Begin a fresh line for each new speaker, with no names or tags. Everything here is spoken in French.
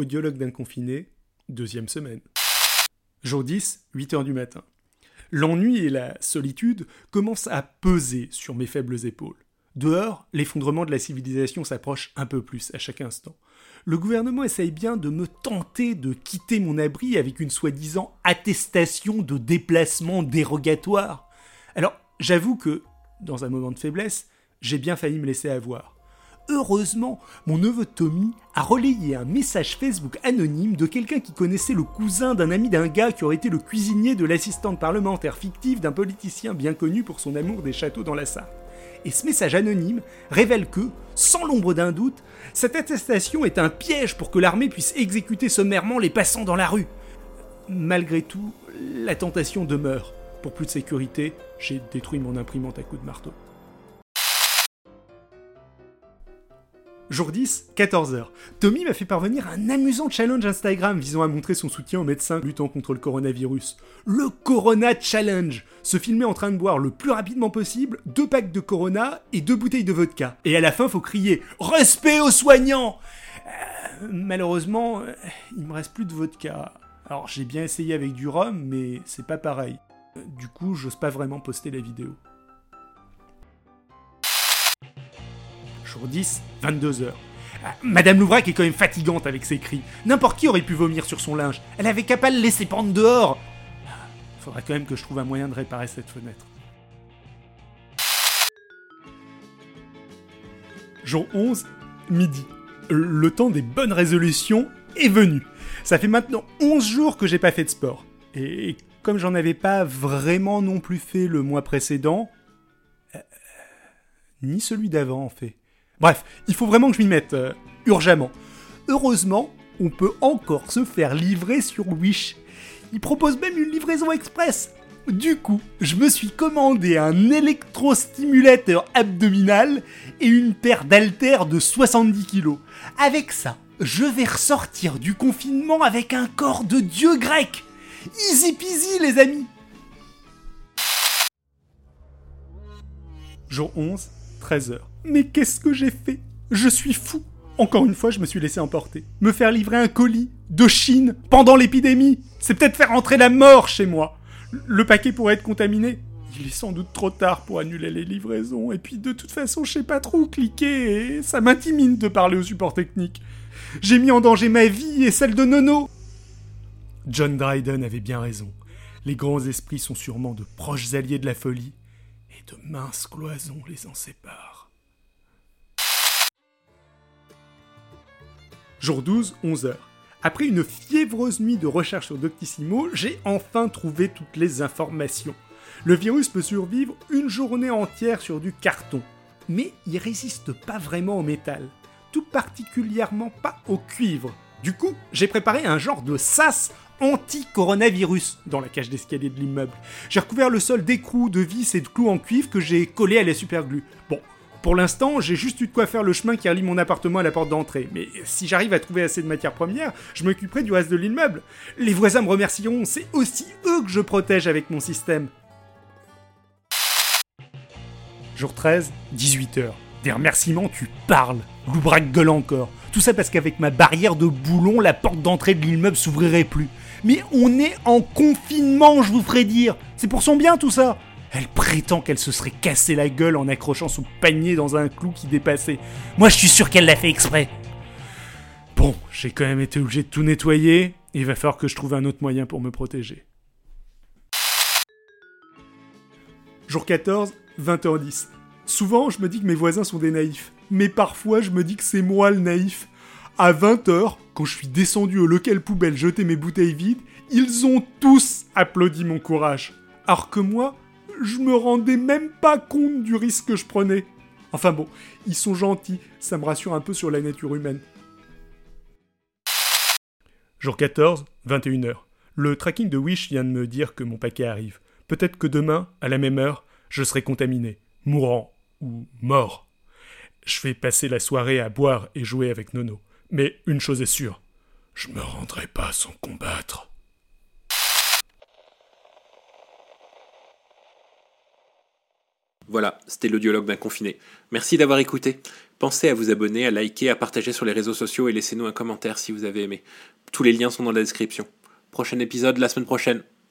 audiologue d'un confiné, deuxième semaine. Jour 10, 8 heures du matin. L'ennui et la solitude commencent à peser sur mes faibles épaules. Dehors, l'effondrement de la civilisation s'approche un peu plus à chaque instant. Le gouvernement essaye bien de me tenter de quitter mon abri avec une soi-disant attestation de déplacement dérogatoire. Alors, j'avoue que, dans un moment de faiblesse, j'ai bien failli me laisser avoir. Heureusement, mon neveu Tommy a relayé un message Facebook anonyme de quelqu'un qui connaissait le cousin d'un ami d'un gars qui aurait été le cuisinier de l'assistante parlementaire fictive d'un politicien bien connu pour son amour des châteaux dans la Sarthe. Et ce message anonyme révèle que, sans l'ombre d'un doute, cette attestation est un piège pour que l'armée puisse exécuter sommairement les passants dans la rue. Malgré tout, la tentation demeure. Pour plus de sécurité, j'ai détruit mon imprimante à coups de marteau. Jour 10, 14h. Tommy m'a fait parvenir un amusant challenge Instagram visant à montrer son soutien aux médecins luttant contre le coronavirus. Le Corona Challenge Se filmer en train de boire le plus rapidement possible deux packs de Corona et deux bouteilles de vodka. Et à la fin, faut crier Respect aux soignants euh, Malheureusement, euh, il me reste plus de vodka. Alors j'ai bien essayé avec du rhum, mais c'est pas pareil. Euh, du coup, j'ose pas vraiment poster la vidéo. Jour 10, 22h. Ah, Madame Louvrac est quand même fatigante avec ses cris. N'importe qui aurait pu vomir sur son linge. Elle avait qu'à pas le laisser pendre dehors. Ah, Faudrait quand même que je trouve un moyen de réparer cette fenêtre. Jour 11, midi. Le temps des bonnes résolutions est venu. Ça fait maintenant 11 jours que j'ai pas fait de sport. Et comme j'en avais pas vraiment non plus fait le mois précédent, euh, ni celui d'avant en fait. Bref, il faut vraiment que je m'y mette euh, urgemment. Heureusement, on peut encore se faire livrer sur Wish. Ils proposent même une livraison express. Du coup, je me suis commandé un électrostimulateur abdominal et une paire d'haltères de 70 kg. Avec ça, je vais ressortir du confinement avec un corps de dieu grec. Easy peasy les amis Jour 11, 13h. Mais qu'est-ce que j'ai fait? Je suis fou Encore une fois, je me suis laissé emporter. Me faire livrer un colis de Chine pendant l'épidémie C'est peut-être faire entrer la mort chez moi Le paquet pourrait être contaminé il est sans doute trop tard pour annuler les livraisons, et puis de toute façon, je sais pas trop où cliquer, et ça m'intimide de parler au support technique. J'ai mis en danger ma vie et celle de Nono John Dryden avait bien raison. Les grands esprits sont sûrement de proches alliés de la folie, de minces cloisons les en séparent. Jour 12, 11h. Après une fiévreuse nuit de recherche sur Doctissimo, j'ai enfin trouvé toutes les informations. Le virus peut survivre une journée entière sur du carton, mais il résiste pas vraiment au métal, tout particulièrement pas au cuivre. Du coup, j'ai préparé un genre de sas anti-coronavirus dans la cage d'escalier de l'immeuble. J'ai recouvert le sol d'écrous, de vis et de clous en cuivre que j'ai collés à la superglue. Bon, pour l'instant, j'ai juste eu de quoi faire le chemin qui relie mon appartement à la porte d'entrée. Mais si j'arrive à trouver assez de matières premières, je m'occuperai du reste de l'immeuble. Les voisins me remercieront, c'est aussi eux que je protège avec mon système. Jour 13, 18h. Des remerciements, tu parles. Loubrac gueule encore. Tout ça parce qu'avec ma barrière de boulon, la porte d'entrée de l'immeuble s'ouvrirait plus. Mais on est en confinement, je vous ferai dire. C'est pour son bien tout ça. Elle prétend qu'elle se serait cassé la gueule en accrochant son panier dans un clou qui dépassait. Moi, je suis sûr qu'elle l'a fait exprès. Bon, j'ai quand même été obligé de tout nettoyer. Il va falloir que je trouve un autre moyen pour me protéger. Jour 14, 20h10. Souvent, je me dis que mes voisins sont des naïfs. Mais parfois, je me dis que c'est moi le naïf. À 20h, quand je suis descendu au local poubelle jeter mes bouteilles vides, ils ont tous applaudi mon courage. Alors que moi, je me rendais même pas compte du risque que je prenais. Enfin bon, ils sont gentils, ça me rassure un peu sur la nature humaine. Jour 14, 21h. Le tracking de Wish vient de me dire que mon paquet arrive. Peut-être que demain, à la même heure, je serai contaminé, mourant ou mort. Je vais passer la soirée à boire et jouer avec Nono. Mais une chose est sûre, je me rendrai pas sans combattre.
Voilà, c'était l'audiologue d'un confiné. Merci d'avoir écouté. Pensez à vous abonner, à liker, à partager sur les réseaux sociaux et laissez-nous un commentaire si vous avez aimé. Tous les liens sont dans la description. Prochain épisode la semaine prochaine.